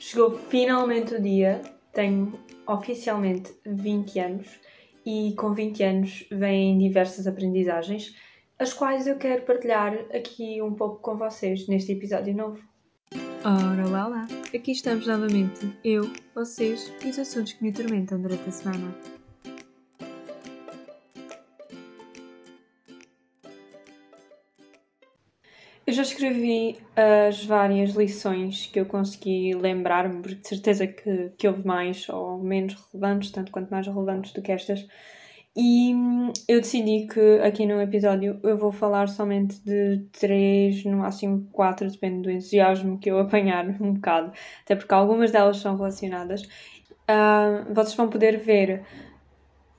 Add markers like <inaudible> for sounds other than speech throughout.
Chegou finalmente o dia, tenho oficialmente 20 anos e com 20 anos vêm diversas aprendizagens, as quais eu quero partilhar aqui um pouco com vocês neste episódio novo. Ora lá lá, aqui estamos novamente, eu, vocês e os assuntos que me atormentam durante a semana. Já escrevi as várias lições que eu consegui lembrar-me, porque de certeza que, que houve mais ou menos relevantes, tanto quanto mais relevantes do que estas. E hum, eu decidi que aqui no episódio eu vou falar somente de três, no máximo quatro, depende do entusiasmo que eu apanhar um bocado, até porque algumas delas são relacionadas. Uh, vocês vão poder ver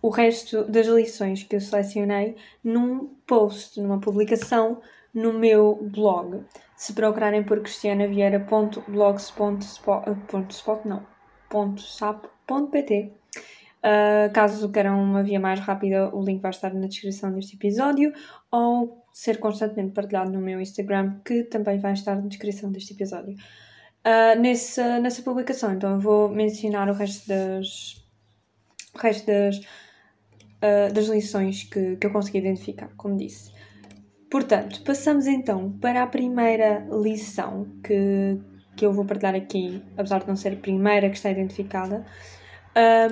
o resto das lições que eu selecionei num post, numa publicação no meu blog. Se procurarem por cristianavieira.blogs.spot, não, .sap.pt Uh, caso queiram uma via mais rápida, o link vai estar na descrição deste episódio ou ser constantemente partilhado no meu Instagram, que também vai estar na descrição deste episódio. Uh, nessa, nessa publicação, então, eu vou mencionar o resto das, o resto das, uh, das lições que, que eu consegui identificar, como disse. Portanto, passamos então para a primeira lição que, que eu vou partilhar aqui, apesar de não ser a primeira que está identificada,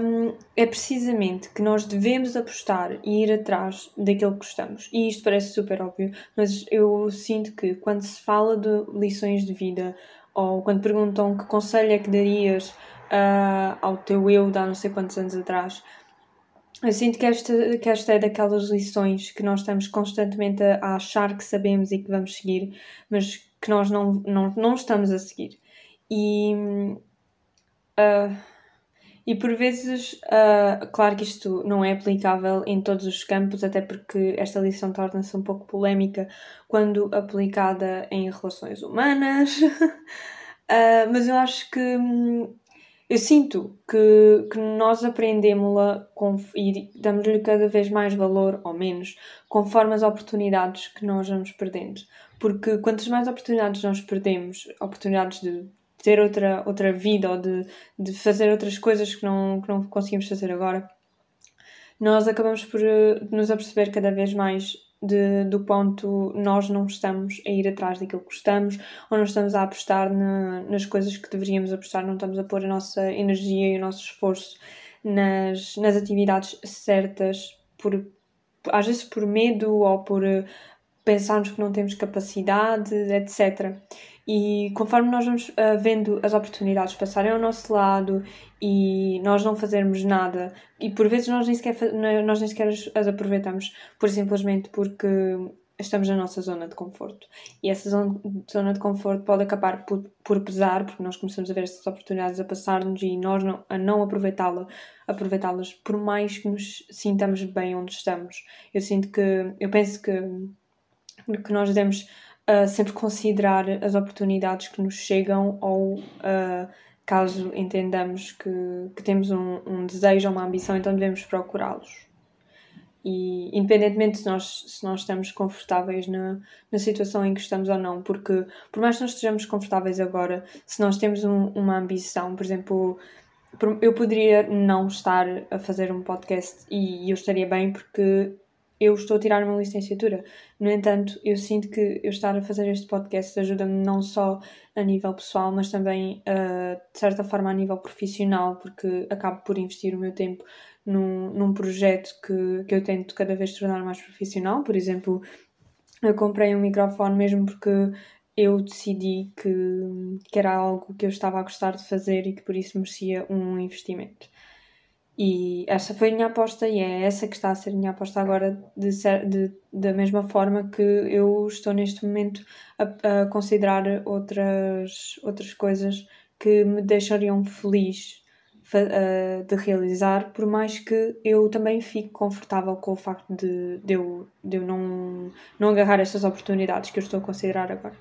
um, é precisamente que nós devemos apostar e ir atrás daquilo que gostamos. E isto parece super óbvio, mas eu sinto que quando se fala de lições de vida ou quando perguntam que conselho é que darias uh, ao teu eu de há não sei quantos anos atrás, eu sinto que esta, que esta é daquelas lições que nós estamos constantemente a, a achar que sabemos e que vamos seguir, mas que nós não, não, não estamos a seguir. E. Uh, e por vezes, uh, claro que isto não é aplicável em todos os campos, até porque esta lição torna-se um pouco polémica quando aplicada em relações humanas. uh, <laughs> mas eu acho que hum, eu sinto que, que nós aprendemos-la e damos-lhe cada vez mais valor ou menos conforme as oportunidades que nós vamos perdendo. Porque quantas mais oportunidades nós perdemos, oportunidades de ter outra, outra vida ou de, de fazer outras coisas que não, que não conseguimos fazer agora, nós acabamos por uh, nos aperceber cada vez mais de, do quanto nós não estamos a ir atrás daquilo que gostamos ou não estamos a apostar na, nas coisas que deveríamos apostar, não estamos a pôr a nossa energia e o nosso esforço nas, nas atividades certas, por, às vezes por medo ou por uh, pensarmos que não temos capacidade, etc. E conforme nós vamos uh, vendo as oportunidades passarem ao nosso lado e nós não fazermos nada, e por vezes nós nem sequer, nós nem sequer as, aproveitamos, por simplesmente porque estamos na nossa zona de conforto. E essa zona, de conforto pode acabar por, por pesar, porque nós começamos a ver essas oportunidades a passar-nos e nós não, a não aproveitá-las, aproveitá-las por mais que nos sintamos bem onde estamos. Eu sinto que, eu penso que, que nós devemos uh, sempre considerar as oportunidades que nos chegam ou uh, caso entendamos que, que temos um, um, desejo ou uma ambição, então devemos procurá-los. E independentemente se nós, se nós estamos confortáveis na, na situação em que estamos ou não, porque por mais que nós estejamos confortáveis agora, se nós temos um, uma ambição, por exemplo, eu poderia não estar a fazer um podcast e eu estaria bem porque eu estou a tirar uma licenciatura. No entanto, eu sinto que eu estar a fazer este podcast ajuda-me não só a nível pessoal, mas também uh, de certa forma a nível profissional, porque acabo por investir o meu tempo num, num projeto que, que eu tento cada vez tornar mais profissional. Por exemplo, eu comprei um microfone mesmo porque eu decidi que, que era algo que eu estava a gostar de fazer e que por isso merecia um investimento. E essa foi a minha aposta e é essa que está a ser a minha aposta agora, de, de da mesma forma que eu estou neste momento a, a, considerar outras, outras coisas que me deixariam feliz de realizar, por mais que eu também fique confortável com o facto de, de, eu, de eu não, não agarrar essas oportunidades que eu estou a considerar agora.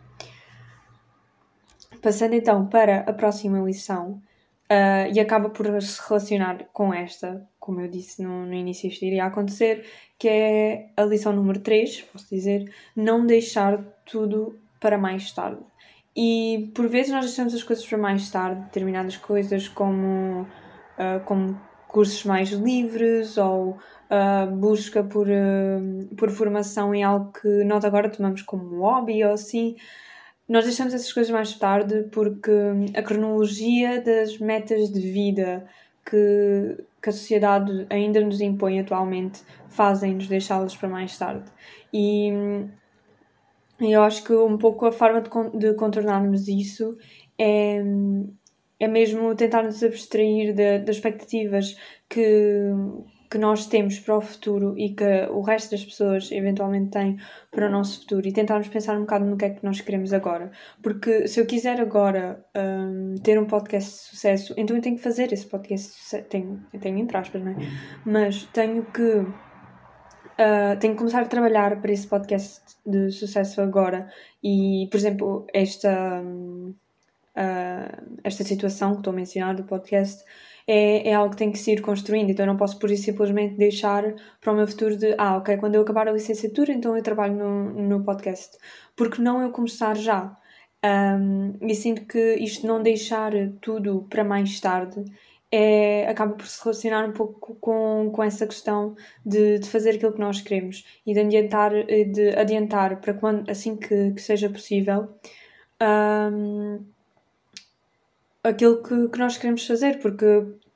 Passando então para a próxima lição, Uh, e acaba por se relacionar com esta, como eu disse no, no início, isto iria acontecer, que é a lição número 3, posso dizer, não deixar tudo para mais tarde. E por vezes nós deixamos as coisas para mais tarde, determinadas coisas como, uh, como cursos mais livres ou uh, busca por, por formação em algo que nós agora tomamos como hobby ou assim. Nós deixamos essas coisas mais tarde porque a cronologia das metas de vida que, que a sociedade ainda nos impõe atualmente fazem-nos deixá-las para mais tarde. E eu acho que um pouco a forma de, de contornarmos isso é, é mesmo tentar nos abstrair das expectativas que, que nós temos para o futuro e que o resto das pessoas eventualmente têm para o nosso futuro e tentarmos pensar um bocado no que é que nós queremos agora. Porque se eu quiser agora um, ter um podcast de sucesso, então eu tenho que fazer esse podcast, tenho, tenho entre aspas, não é? Mas tenho que. Uh, tenho que começar a trabalhar para esse podcast de sucesso agora e, por exemplo, esta, uh, esta situação que estou a mencionar do podcast é, é algo que tem que se ir construindo, então eu não posso por isso simplesmente deixar para o meu futuro de ah, ok, quando eu acabar a licenciatura, então eu trabalho no, no podcast. Porque não eu começar já? Um, e sinto que isto não deixar tudo para mais tarde é, acaba por se relacionar um pouco com, com essa questão de, de fazer aquilo que nós queremos e de adiantar, de adiantar para quando, assim que, que seja possível. Um, aquilo que, que nós queremos fazer, porque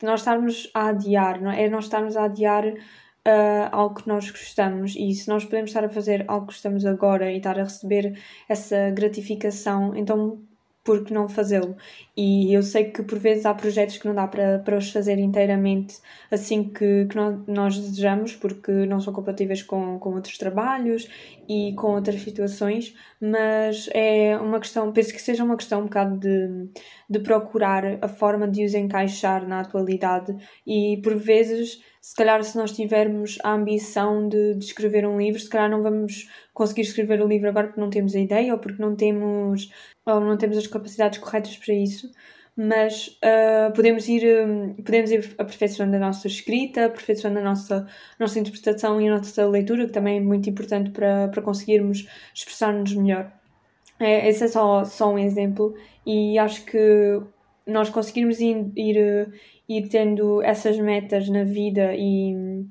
nós estarmos a adiar, não é? é nós estarmos a adiar uh, algo que nós gostamos e se nós podemos estar a fazer algo que gostamos agora e estar a receber essa gratificação, então por que não fazê-lo? E eu sei que por vezes há projetos que não dá para, para os fazer inteiramente assim que, que nós desejamos, porque não são compatíveis com, com outros trabalhos e com outras situações, mas é uma questão, penso que seja uma questão um bocado de, de procurar a forma de os encaixar na atualidade e por vezes se calhar se nós tivermos a ambição de, de, escrever um livro, se calhar não vamos conseguir escrever o livro agora porque não temos a ideia ou porque não temos, ou não temos as capacidades corretas para isso, mas uh, podemos, ir, um, podemos ir aperfeiçoando a nossa escrita, aperfeiçoando a nossa, nossa interpretação e a nossa leitura, que também é muito importante para, para conseguirmos expressar-nos melhor. É, esse é só, só um exemplo e acho que nós conseguirmos ir, ir, ir tendo essas metas na vida e,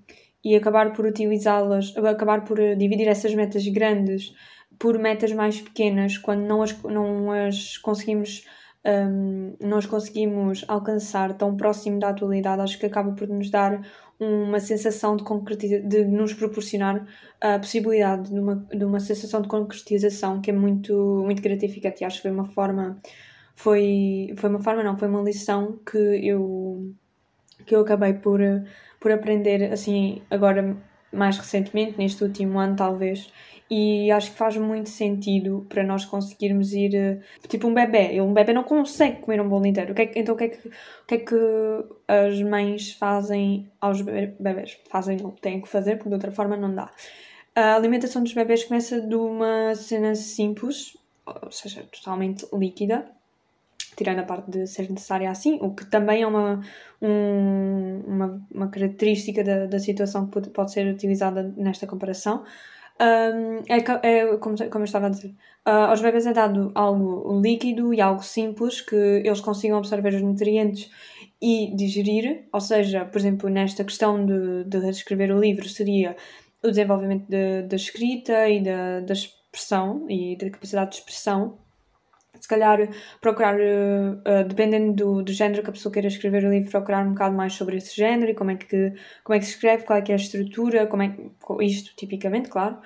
e acabar por utilizá-las, acabar por dividir essas metas grandes por metas mais pequenas, quando não as, não as conseguimos um, nós conseguimos alcançar tão próximo da atualidade, acho que acaba por nos dar uma sensação de concretização, de nos proporcionar a possibilidade de uma, de uma sensação de concretização que é muito, muito gratificante. E acho que foi uma forma foi, foi uma forma, não, foi uma lição que eu, que eu acabei por, por aprender, assim, agora mais recentemente, neste último ano talvez, e acho que faz muito sentido para nós conseguirmos ir eh, tipo um bebê. Um bebê não consegue comer um bolo inteiro. O que é, então o que, é que, o que é que as mães fazem aos bebés? Fazem, não têm que fazer, porque de outra forma não dá. A alimentação dos bebés começa de uma cena simples, ou seja, totalmente líquida, tirando a parte de ser necessária assim, o que também é uma, um, uma, uma característica da, da situação que pode, pode ser utilizada nesta comparação. Um, é, é como, como eu estava a dizer, uh, aos bebês é dado algo líquido e algo simples que eles consigam absorver os nutrientes e digerir, ou seja, por exemplo, nesta questão de, de escrever o livro, seria o desenvolvimento da de, de escrita e da, da expressão e da capacidade de expressão se calhar procurar, uh, dependendo do, do género que a pessoa queira escrever o livro, procurar um bocado mais sobre esse género e como é que, como é que se escreve, qual é que é a estrutura, como é que, isto tipicamente, claro.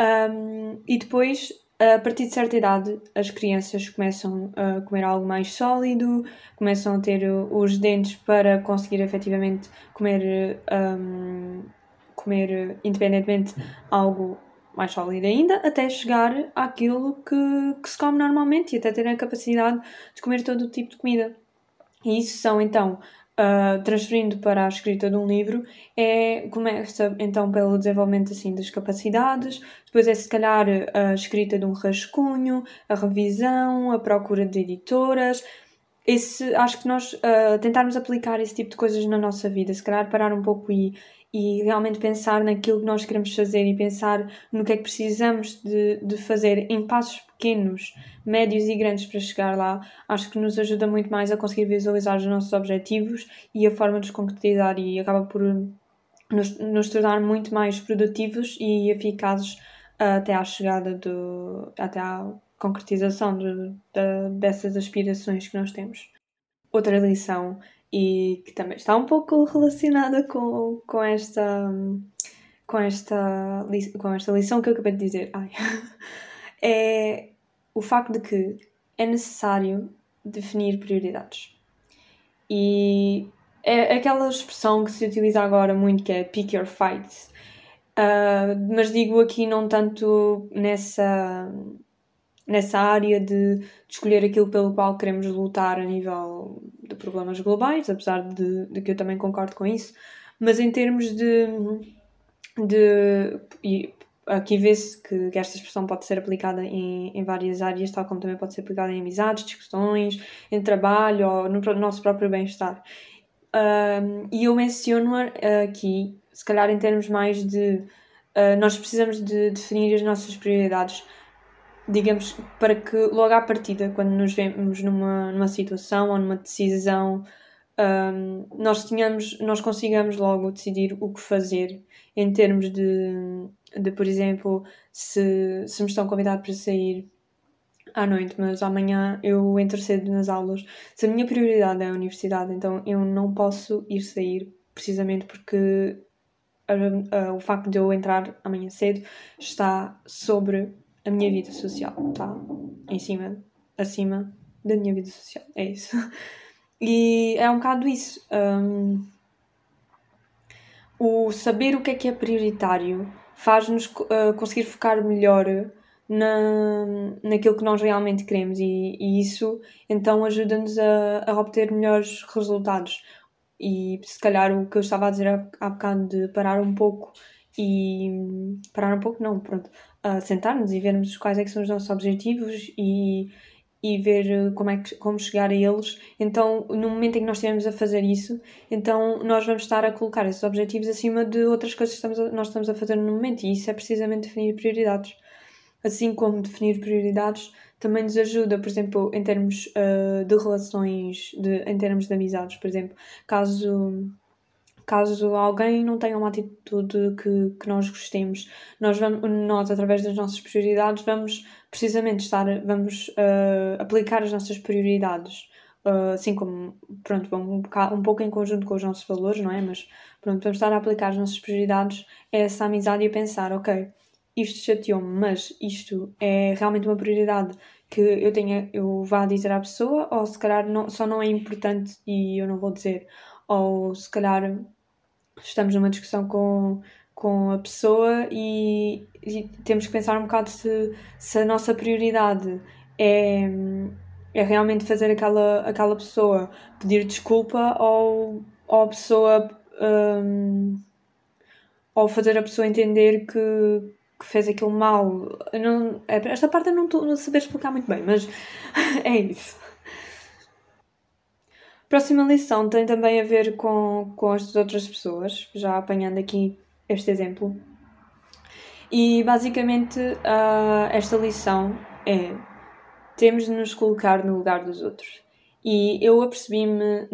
Um, e depois, a partir de certa idade, as crianças começam a comer algo mais sólido, começam a ter os dentes para conseguir efetivamente comer, um, comer independentemente algo mais sólida ainda, até chegar àquilo que, que se come normalmente e até ter a capacidade de comer todo o tipo de comida. E isso são então, uh, transferindo para a escrita de um livro, é, começa então pelo desenvolvimento assim das capacidades, depois é se calhar a escrita de um rascunho, a revisão, a procura de editoras. Esse, acho que nós uh, tentarmos aplicar esse tipo de coisas na nossa vida, se calhar parar um pouco e, e realmente pensar naquilo que nós queremos fazer e pensar no que é que precisamos de, de fazer em passos pequenos, médios e grandes para chegar lá, acho que nos ajuda muito mais a conseguir visualizar os nossos objetivos e a forma de os concretizar e acaba por nos, nos tornar muito mais produtivos e eficazes até à chegada do até à concretização de, de, dessas aspirações que nós temos. Outra lição e que também está um pouco relacionada com, com esta com esta com esta lição que eu acabei de dizer. Ai. <laughs> é o facto de que é necessário definir prioridades. E é aquela expressão que se utiliza agora muito que é pick your fights. Uh, mas digo aqui não tanto nessa nessa área de, de, escolher aquilo pelo qual queremos lutar a nível de problemas globais, apesar de, de que eu também concordo com isso, mas em termos de. de e aqui vê-se que, que, esta expressão pode ser aplicada em, em várias áreas, tal como também pode ser aplicada em amizades, discussões, em trabalho ou no, no nosso próprio bem-estar. Um, e eu menciono aqui, se calhar em termos mais de. Uh, nós precisamos de definir as nossas prioridades digamos, para que logo à partida, quando nos vemos numa, numa situação ou numa decisão, um, nós tenhamos, nós consigamos logo decidir o que fazer em termos de, de por exemplo, se, se me estão convidados para sair à noite, mas amanhã eu entro cedo nas aulas. Se a minha prioridade é a universidade, então eu não posso ir sair precisamente porque a, a, o facto de eu entrar amanhã cedo está sobre a minha vida social, tá? Em cima, acima da minha vida social. É isso. <laughs> E é um bocado isso. Um, o saber o que é que é prioritário faz-nos uh, conseguir focar melhor na, naquilo que nós realmente queremos e, e isso então ajuda-nos a, a, obter melhores resultados. E se calhar o que eu estava a dizer há, há bocado de parar um pouco e parar um pouco, não, pronto, uh, sentarmos e vermos quais é são os nossos objetivos e, e ver como, é que, como chegar a eles. Então, no momento em que nós estivermos a fazer isso, então nós vamos estar a colocar esses objetivos acima de outras coisas que estamos a, nós estamos a fazer no momento e isso é precisamente definir prioridades. Assim como definir prioridades também nos ajuda, por exemplo, em termos uh, de relações, de, em termos de amizades, por exemplo, caso caso alguém não tenha uma atitude que, que nós gostemos, nós, vamos, nós, através das nossas prioridades, vamos precisamente estar, vamos uh, aplicar as nossas prioridades. Uh, assim como, pronto, um, um pouco em conjunto com os nossos valores, não é? Mas, pronto, vamos estar a aplicar as nossas prioridades a essa amizade e a pensar, ok, isto chateou-me, mas isto é realmente uma prioridade que eu tenha, eu vá dizer à pessoa, ou se calhar não, só não é importante e eu não vou dizer, ou se calhar estamos numa discussão com, com a pessoa e, e, temos que pensar um bocado se, se a nossa prioridade é, é realmente fazer aquela, aquela pessoa pedir desculpa ou, ou a pessoa um, ou fazer a pessoa entender que, que fez aquilo mal. não, é, esta parte eu não estou a saber explicar muito bem, mas <laughs> é isso. Próxima lição tem também a ver com, com as outras pessoas, já apanhando aqui este exemplo. E basicamente uh, esta lição é temos de nos colocar no lugar dos outros. E eu apercebi-me,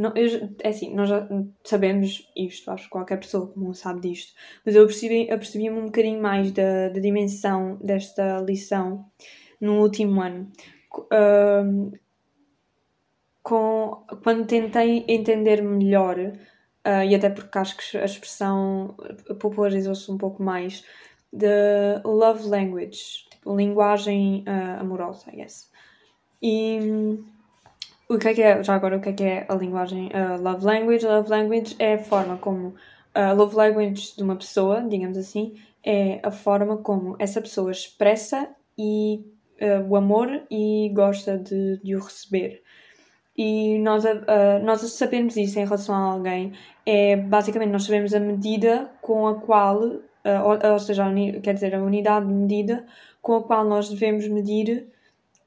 é assim, nós já sabemos isto, acho que qualquer pessoa comum sabe disto, mas eu apercebi-me apercebi um bocadinho mais da, da dimensão desta lição no último ano. Uh, com, quando tentei entender melhor, uh, e até porque acho que a expressão popularizou-se um pouco mais, de love language, tipo, linguagem uh, amorosa, guess. E o que é que é, já agora, o que é que é a linguagem uh, love language? Love language é a forma como, a love language de uma pessoa, digamos assim, é a forma como essa pessoa expressa e, o amor e gosta de, de o receber e nós, uh, nós sabemos isso em relação a alguém, é basicamente nós sabemos a medida com a qual, uh, ou, ou, seja, quer dizer, a unidade de medida com a qual nós devemos medir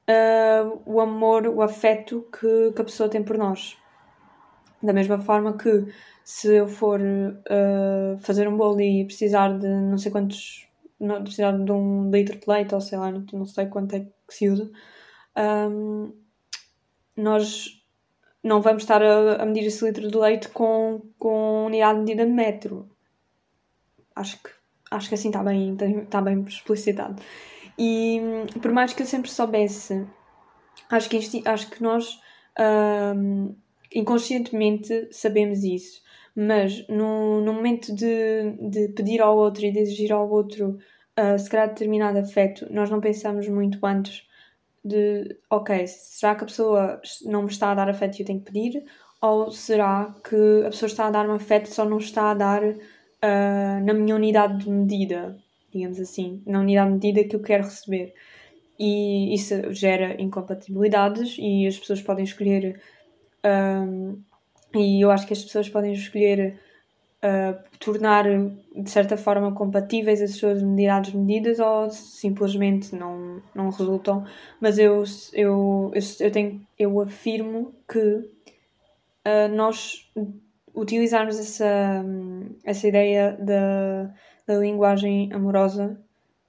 uh, o amor, o afeto que, que a pessoa tem por nós. Da mesma forma que se eu for uh, fazer um bolo e precisar de não sei quantos, não, precisar de um litro de leite ou sei lá, não, não sei quanto é que se usa, um, nós não vamos estar a, a, medir esse litro de leite com, com unidade de medida de metro. Acho que, acho que assim está bem, está bem explicitado. E por mais que eu sempre soubesse, acho que, acho que nós um, inconscientemente sabemos isso, mas no, no momento de, de pedir ao outro e de exigir ao outro uh, se calhar determinado afeto, nós não pensamos muito antes de ok, será que a pessoa não me está a dar afeto e eu tenho que pedir? Ou será que a pessoa está a dar-me afeto só não está a dar uh, na minha unidade de medida, digamos assim, na unidade de medida que eu quero receber? E isso gera incompatibilidades e as pessoas podem escolher. Um, e eu acho que as pessoas podem escolher uh, tornar de certa forma compatíveis as suas unidades medidas ou simplesmente não, não resultam. Mas eu, eu, eu, eu, tenho, eu afirmo que uh, nós utilizarmos essa, essa ideia da, da linguagem amorosa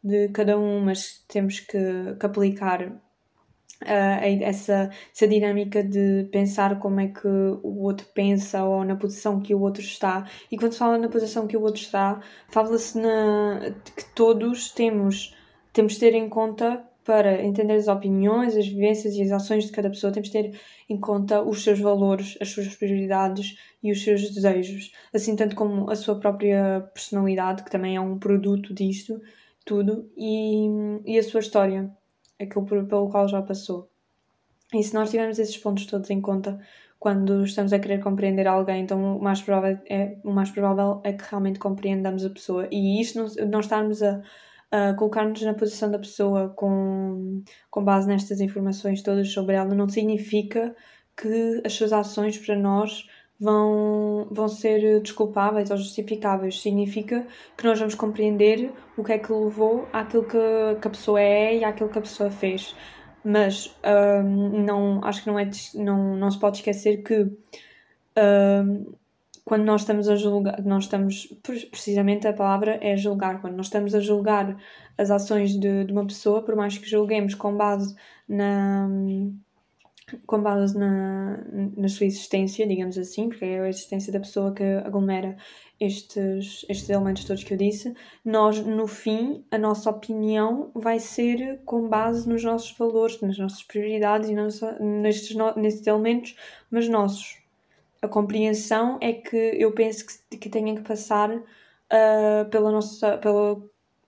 de cada um, mas temos que, que aplicar uh, essa, essa dinâmica de pensar como é que o outro pensa ou na posição que o outro está. E quando se fala na posição que o outro está, fala-se que todos temos, temos de ter em conta para entender as opiniões, as vivências e as ações de cada pessoa, temos de ter em conta os seus valores, as suas prioridades e os seus desejos, assim tanto como a sua própria personalidade, que também é um produto disto tudo, e, e a sua história aquilo pelo qual já passou. E se nós tivermos esses pontos todos em conta quando estamos a querer compreender alguém, então o mais provável é, o mais provável é que realmente compreendamos a pessoa. E isto não, não estarmos a, a colocar-nos na posição da pessoa com, com base nestas informações todas sobre ela não significa que as suas ações para nós vão, vão ser desculpáveis ou justificáveis. Significa que nós vamos compreender o que é que levou àquilo que, que a pessoa é e àquilo que a pessoa fez. Mas um, não, acho que não, é, não, não se pode esquecer que um, quando nós estamos a julgar, nós estamos, precisamente a palavra é julgar, quando nós estamos a julgar as ações de, de uma pessoa, por mais que julguemos com base na com base na, na sua existência, digamos assim, porque é a existência da pessoa que aglomera estes, estes elementos todos que eu disse, nós, no fim, a nossa opinião vai ser com base nos nossos valores, nas nossas prioridades e nossa, nestes, nestes elementos, mas nossos. A compreensão é que eu penso que, que tenha que passar uh, pela, nossa, pela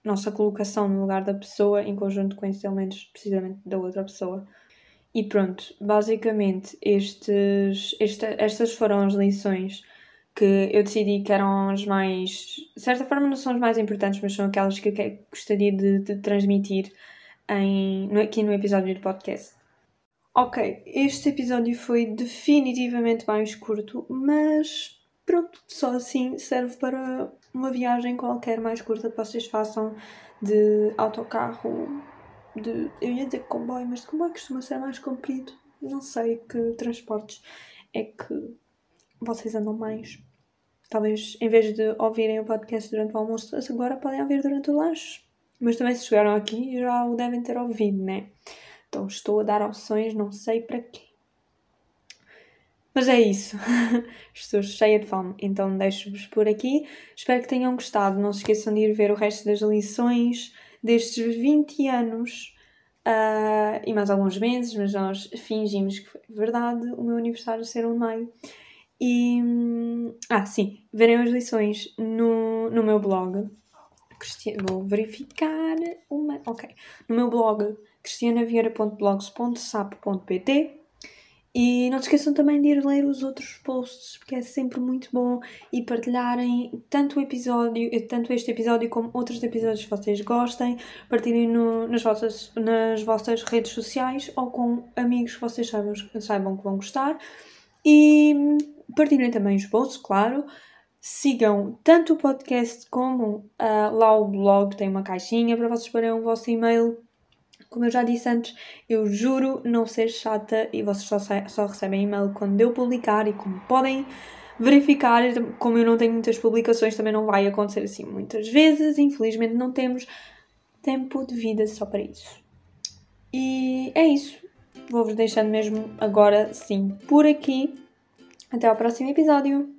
nossa colocação no lugar da pessoa em conjunto com esses elementos, precisamente da outra pessoa. E pronto, basicamente estes, esta, estas foram as lições que eu decidi que eram as mais. De certa forma, não são as mais importantes, mas são aquelas que eu gostaria de, de transmitir em, no, aqui no episódio do podcast. Ok, este episódio foi definitivamente mais curto, mas pronto, só assim serve para uma viagem qualquer mais curta que vocês façam de autocarro, de. Eu ia dizer comboio, mas de comboio costuma ser mais comprido. Não sei que transportes é que vocês andam mais. Talvez em vez de ouvirem o podcast durante o almoço, agora podem ouvir durante o lanche. Mas também se chegaram aqui já o devem ter ouvido, né? Então estou a dar opções, não sei para quê. Mas é isso. <laughs> Estou cheia de fome, então deixo-vos por aqui. Espero que tenham gostado. Não se esqueçam de ir ver o resto das lições destes 20 anos uh, e mais alguns meses, mas nós fingimos que foi verdade o meu aniversário ser 1 de maio. E. Ah, sim, verem as lições no, no meu blog. Vou verificar uma. Ok. No meu blog cristianavieira.blogs.sap.pt e não se esqueçam também de ir ler os outros posts, porque é sempre muito bom e partilharem tanto o episódio, tanto este episódio como outros episódios que vocês gostem, partilhem no, nas, vossas, nas vossas redes sociais ou com amigos que vocês saibam, saibam que vão gostar. E partilhem também os posts, claro. Sigam tanto o podcast como uh, lá o blog, tem uma caixinha para vocês porem o vosso e-mail Como eu já disse antes, eu juro não ser chata e vocês só, só recebem e-mail quando eu publicar e como podem verificar, como eu não tenho muitas publicações, também não vai acontecer assim muitas vezes. Infelizmente não temos tempo de vida só para isso. E é isso. Vou-vos deixando mesmo agora sim por aqui. Até ao próximo episódio.